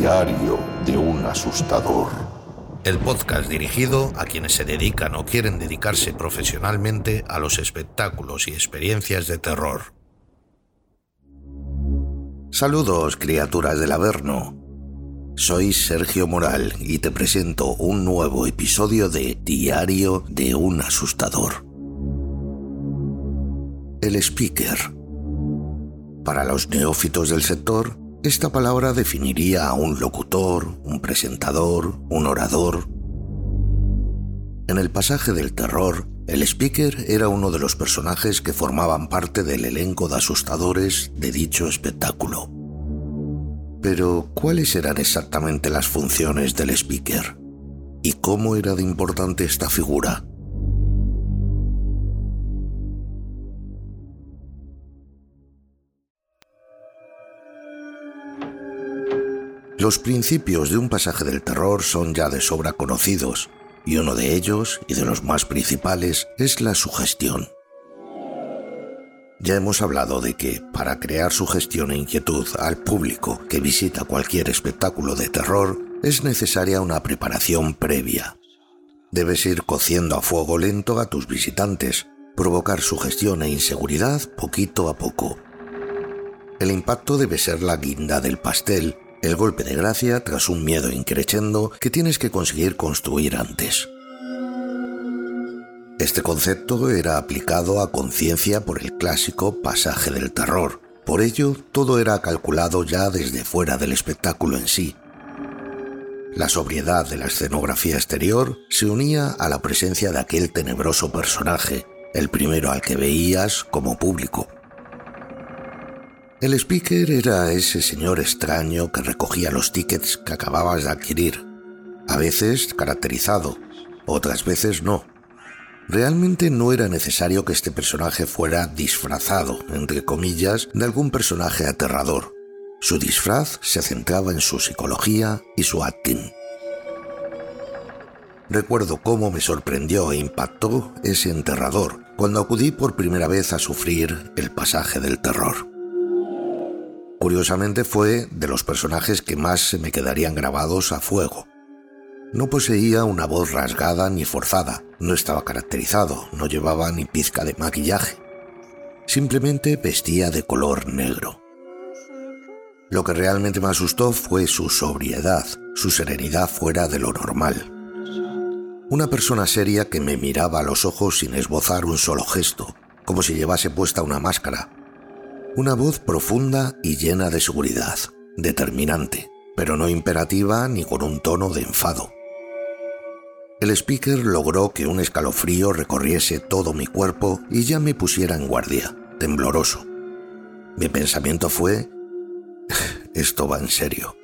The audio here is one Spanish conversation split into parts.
Diario de un asustador. El podcast dirigido a quienes se dedican o quieren dedicarse profesionalmente a los espectáculos y experiencias de terror. Saludos, criaturas del Averno. Soy Sergio Moral y te presento un nuevo episodio de Diario de un asustador. El speaker. Para los neófitos del sector, esta palabra definiría a un locutor, un presentador, un orador. En el pasaje del terror, el speaker era uno de los personajes que formaban parte del elenco de asustadores de dicho espectáculo. Pero, ¿cuáles eran exactamente las funciones del speaker? ¿Y cómo era de importante esta figura? Los principios de un pasaje del terror son ya de sobra conocidos, y uno de ellos, y de los más principales, es la sugestión. Ya hemos hablado de que, para crear sugestión e inquietud al público que visita cualquier espectáculo de terror, es necesaria una preparación previa. Debes ir cociendo a fuego lento a tus visitantes, provocar sugestión e inseguridad poquito a poco. El impacto debe ser la guinda del pastel el golpe de gracia tras un miedo increchendo que tienes que conseguir construir antes. Este concepto era aplicado a conciencia por el clásico pasaje del terror. Por ello, todo era calculado ya desde fuera del espectáculo en sí. La sobriedad de la escenografía exterior se unía a la presencia de aquel tenebroso personaje, el primero al que veías como público. El speaker era ese señor extraño que recogía los tickets que acababas de adquirir, a veces caracterizado, otras veces no. Realmente no era necesario que este personaje fuera disfrazado, entre comillas, de algún personaje aterrador. Su disfraz se centraba en su psicología y su acting. Recuerdo cómo me sorprendió e impactó ese enterrador cuando acudí por primera vez a sufrir el pasaje del terror. Curiosamente fue de los personajes que más se me quedarían grabados a fuego. No poseía una voz rasgada ni forzada, no estaba caracterizado, no llevaba ni pizca de maquillaje. Simplemente vestía de color negro. Lo que realmente me asustó fue su sobriedad, su serenidad fuera de lo normal. Una persona seria que me miraba a los ojos sin esbozar un solo gesto, como si llevase puesta una máscara, una voz profunda y llena de seguridad, determinante, pero no imperativa ni con un tono de enfado. El speaker logró que un escalofrío recorriese todo mi cuerpo y ya me pusiera en guardia, tembloroso. Mi pensamiento fue, esto va en serio.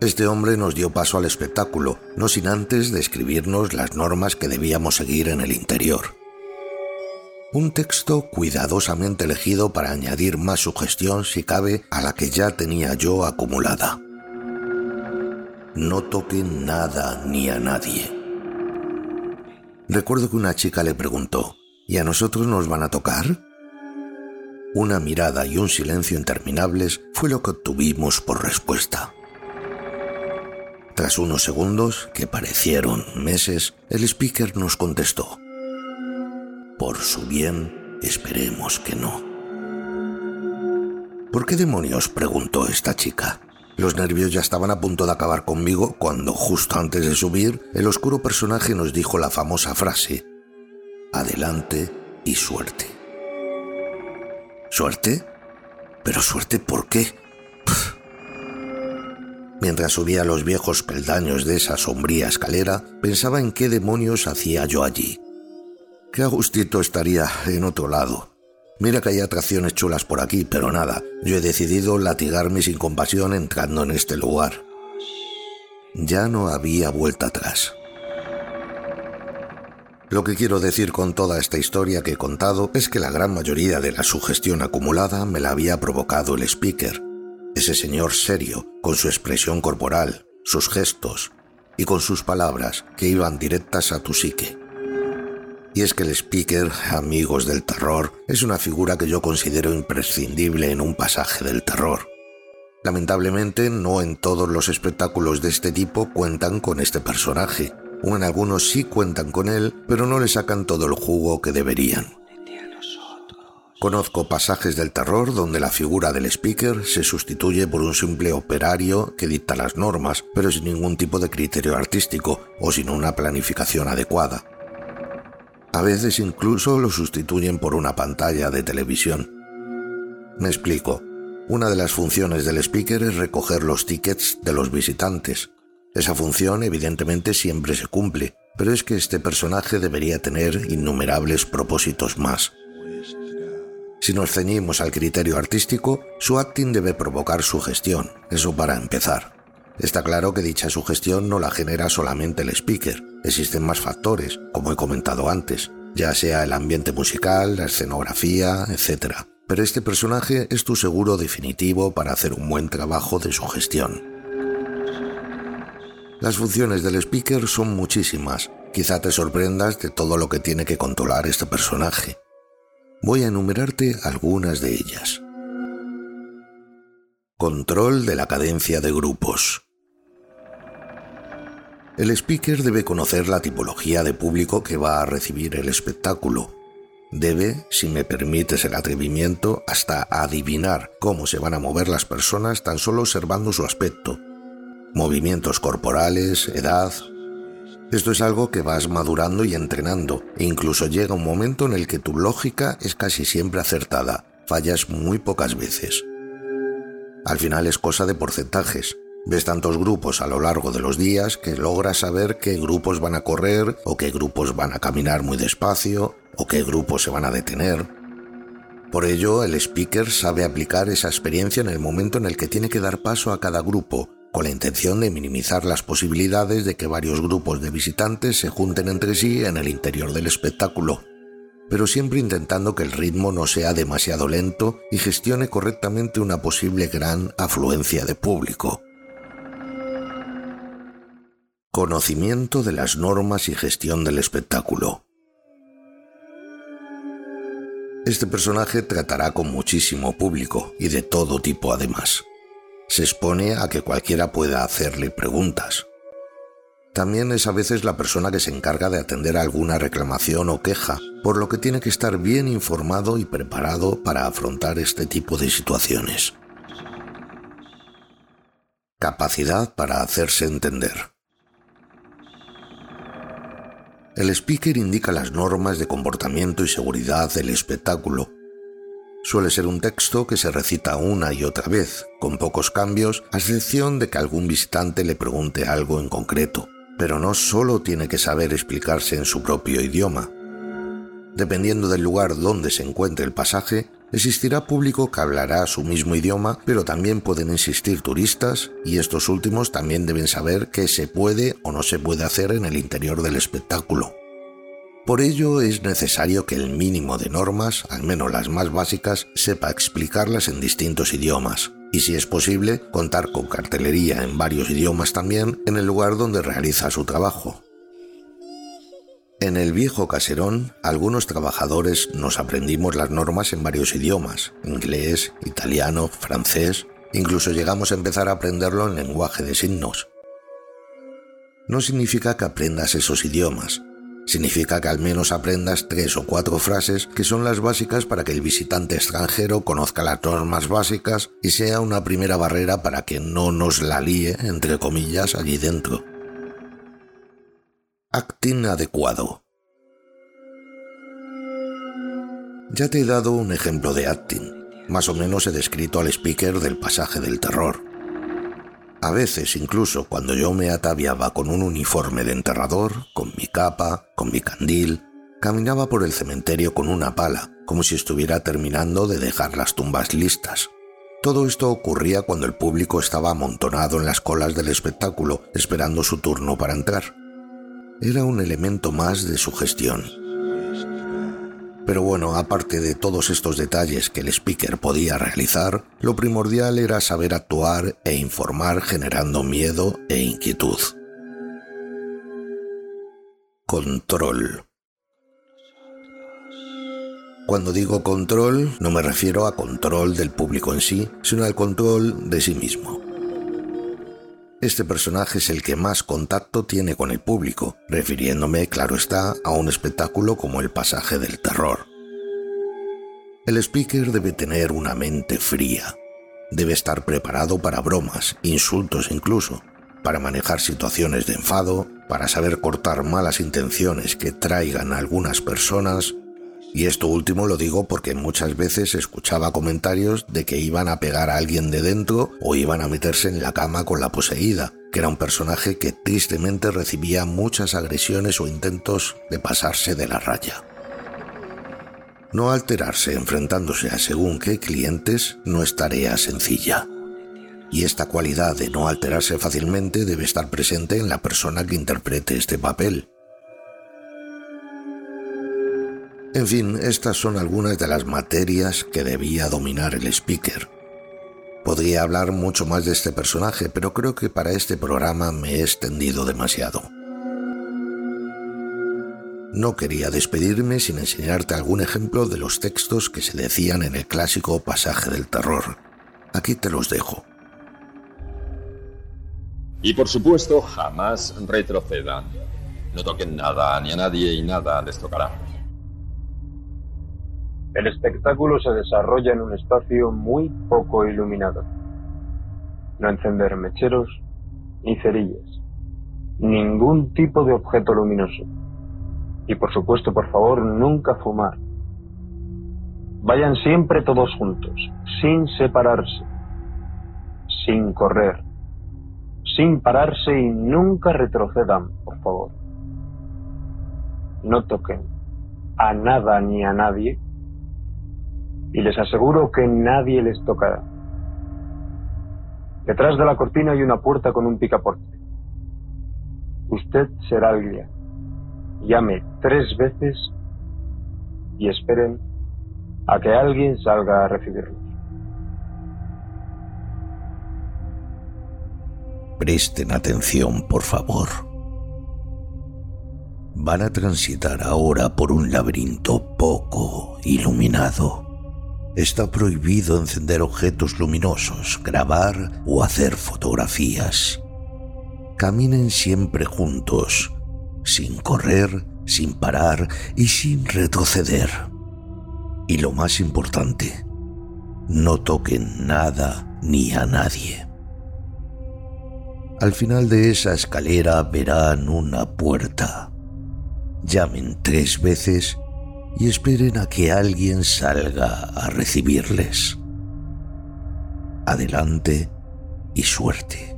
Este hombre nos dio paso al espectáculo, no sin antes describirnos las normas que debíamos seguir en el interior. Un texto cuidadosamente elegido para añadir más sugestión si cabe a la que ya tenía yo acumulada. No toquen nada ni a nadie. Recuerdo que una chica le preguntó, ¿y a nosotros nos van a tocar? Una mirada y un silencio interminables fue lo que obtuvimos por respuesta. Tras unos segundos, que parecieron meses, el speaker nos contestó. Por su bien, esperemos que no. ¿Por qué demonios? preguntó esta chica. Los nervios ya estaban a punto de acabar conmigo cuando, justo antes de subir, el oscuro personaje nos dijo la famosa frase, Adelante y suerte. ¿Suerte? ¿Pero suerte por qué? Mientras subía los viejos peldaños de esa sombría escalera, pensaba en qué demonios hacía yo allí. Qué agustito estaría en otro lado. Mira que hay atracciones chulas por aquí, pero nada, yo he decidido latigarme sin compasión entrando en este lugar. Ya no había vuelta atrás. Lo que quiero decir con toda esta historia que he contado es que la gran mayoría de la sugestión acumulada me la había provocado el speaker, ese señor serio, con su expresión corporal, sus gestos y con sus palabras que iban directas a tu psique. Y es que el speaker, amigos del terror, es una figura que yo considero imprescindible en un pasaje del terror. Lamentablemente, no en todos los espectáculos de este tipo cuentan con este personaje, o en algunos sí cuentan con él, pero no le sacan todo el jugo que deberían. Conozco pasajes del terror donde la figura del speaker se sustituye por un simple operario que dicta las normas, pero sin ningún tipo de criterio artístico o sin una planificación adecuada. A veces incluso lo sustituyen por una pantalla de televisión. Me explico. Una de las funciones del speaker es recoger los tickets de los visitantes. Esa función evidentemente siempre se cumple, pero es que este personaje debería tener innumerables propósitos más. Si nos ceñimos al criterio artístico, su acting debe provocar sugestión, eso para empezar. Está claro que dicha sugestión no la genera solamente el speaker, existen más factores, como he comentado antes, ya sea el ambiente musical, la escenografía, etc. Pero este personaje es tu seguro definitivo para hacer un buen trabajo de sugestión. Las funciones del speaker son muchísimas, quizá te sorprendas de todo lo que tiene que controlar este personaje. Voy a enumerarte algunas de ellas. Control de la cadencia de grupos. El speaker debe conocer la tipología de público que va a recibir el espectáculo. Debe, si me permites el atrevimiento, hasta adivinar cómo se van a mover las personas tan solo observando su aspecto. Movimientos corporales, edad. Esto es algo que vas madurando y entrenando, e incluso llega un momento en el que tu lógica es casi siempre acertada, fallas muy pocas veces. Al final es cosa de porcentajes, Ves tantos grupos a lo largo de los días que logras saber qué grupos van a correr o qué grupos van a caminar muy despacio o qué grupos se van a detener. Por ello, el speaker sabe aplicar esa experiencia en el momento en el que tiene que dar paso a cada grupo, con la intención de minimizar las posibilidades de que varios grupos de visitantes se junten entre sí en el interior del espectáculo, pero siempre intentando que el ritmo no sea demasiado lento y gestione correctamente una posible gran afluencia de público. Conocimiento de las normas y gestión del espectáculo. Este personaje tratará con muchísimo público y de todo tipo además. Se expone a que cualquiera pueda hacerle preguntas. También es a veces la persona que se encarga de atender alguna reclamación o queja, por lo que tiene que estar bien informado y preparado para afrontar este tipo de situaciones. Capacidad para hacerse entender. El speaker indica las normas de comportamiento y seguridad del espectáculo. Suele ser un texto que se recita una y otra vez, con pocos cambios, a excepción de que algún visitante le pregunte algo en concreto. Pero no solo tiene que saber explicarse en su propio idioma. Dependiendo del lugar donde se encuentre el pasaje, existirá público que hablará su mismo idioma, pero también pueden existir turistas, y estos últimos también deben saber qué se puede o no se puede hacer en el interior del espectáculo. Por ello es necesario que el mínimo de normas, al menos las más básicas, sepa explicarlas en distintos idiomas, y si es posible, contar con cartelería en varios idiomas también en el lugar donde realiza su trabajo. En el viejo caserón, algunos trabajadores nos aprendimos las normas en varios idiomas, inglés, italiano, francés, incluso llegamos a empezar a aprenderlo en lenguaje de signos. No significa que aprendas esos idiomas, significa que al menos aprendas tres o cuatro frases que son las básicas para que el visitante extranjero conozca las normas básicas y sea una primera barrera para que no nos la líe, entre comillas, allí dentro. Acting adecuado. Ya te he dado un ejemplo de acting. Más o menos he descrito al speaker del pasaje del terror. A veces, incluso cuando yo me ataviaba con un uniforme de enterrador, con mi capa, con mi candil, caminaba por el cementerio con una pala, como si estuviera terminando de dejar las tumbas listas. Todo esto ocurría cuando el público estaba amontonado en las colas del espectáculo, esperando su turno para entrar era un elemento más de su gestión. Pero bueno, aparte de todos estos detalles que el speaker podía realizar, lo primordial era saber actuar e informar generando miedo e inquietud. Control. Cuando digo control, no me refiero a control del público en sí, sino al control de sí mismo. Este personaje es el que más contacto tiene con el público, refiriéndome, claro está, a un espectáculo como el pasaje del terror. El speaker debe tener una mente fría, debe estar preparado para bromas, insultos incluso, para manejar situaciones de enfado, para saber cortar malas intenciones que traigan a algunas personas y esto último lo digo porque muchas veces escuchaba comentarios de que iban a pegar a alguien de dentro o iban a meterse en la cama con la poseída, que era un personaje que tristemente recibía muchas agresiones o intentos de pasarse de la raya. No alterarse enfrentándose a según qué clientes no es tarea sencilla. Y esta cualidad de no alterarse fácilmente debe estar presente en la persona que interprete este papel, En fin, estas son algunas de las materias que debía dominar el speaker. Podría hablar mucho más de este personaje, pero creo que para este programa me he extendido demasiado. No quería despedirme sin enseñarte algún ejemplo de los textos que se decían en el clásico pasaje del terror. Aquí te los dejo. Y por supuesto, jamás retrocedan. No toquen nada ni a nadie y nada les tocará. El espectáculo se desarrolla en un espacio muy poco iluminado. No encender mecheros ni cerillas. Ningún tipo de objeto luminoso. Y por supuesto, por favor, nunca fumar. Vayan siempre todos juntos, sin separarse, sin correr, sin pararse y nunca retrocedan, por favor. No toquen a nada ni a nadie y les aseguro que nadie les tocará. Detrás de la cortina hay una puerta con un picaporte. Usted será el guía. Llame tres veces y esperen a que alguien salga a recibirlos. Presten atención, por favor. Van a transitar ahora por un laberinto poco iluminado Está prohibido encender objetos luminosos, grabar o hacer fotografías. Caminen siempre juntos, sin correr, sin parar y sin retroceder. Y lo más importante, no toquen nada ni a nadie. Al final de esa escalera verán una puerta. Llamen tres veces y esperen a que alguien salga a recibirles. Adelante y suerte.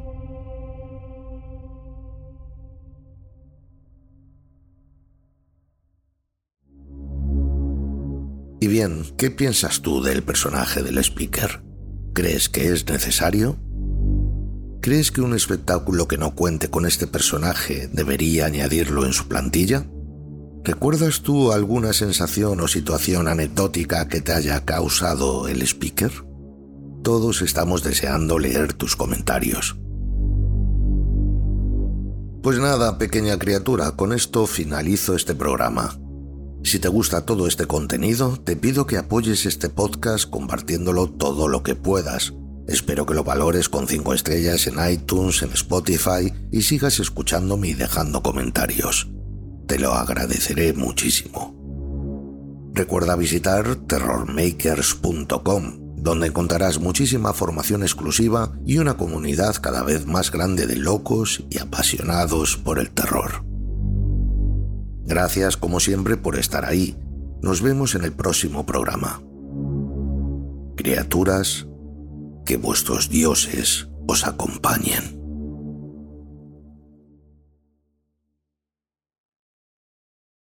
Y bien, ¿qué piensas tú del personaje del speaker? ¿Crees que es necesario? ¿Crees que un espectáculo que no cuente con este personaje debería añadirlo en su plantilla? ¿Recuerdas tú alguna sensación o situación anecdótica que te haya causado el speaker? Todos estamos deseando leer tus comentarios. Pues nada, pequeña criatura, con esto finalizo este programa. Si te gusta todo este contenido, te pido que apoyes este podcast compartiéndolo todo lo que puedas. Espero que lo valores con 5 estrellas en iTunes, en Spotify y sigas escuchándome y dejando comentarios. Te lo agradeceré muchísimo. Recuerda visitar terrormakers.com, donde encontrarás muchísima formación exclusiva y una comunidad cada vez más grande de locos y apasionados por el terror. Gracias como siempre por estar ahí. Nos vemos en el próximo programa. Criaturas, que vuestros dioses os acompañen.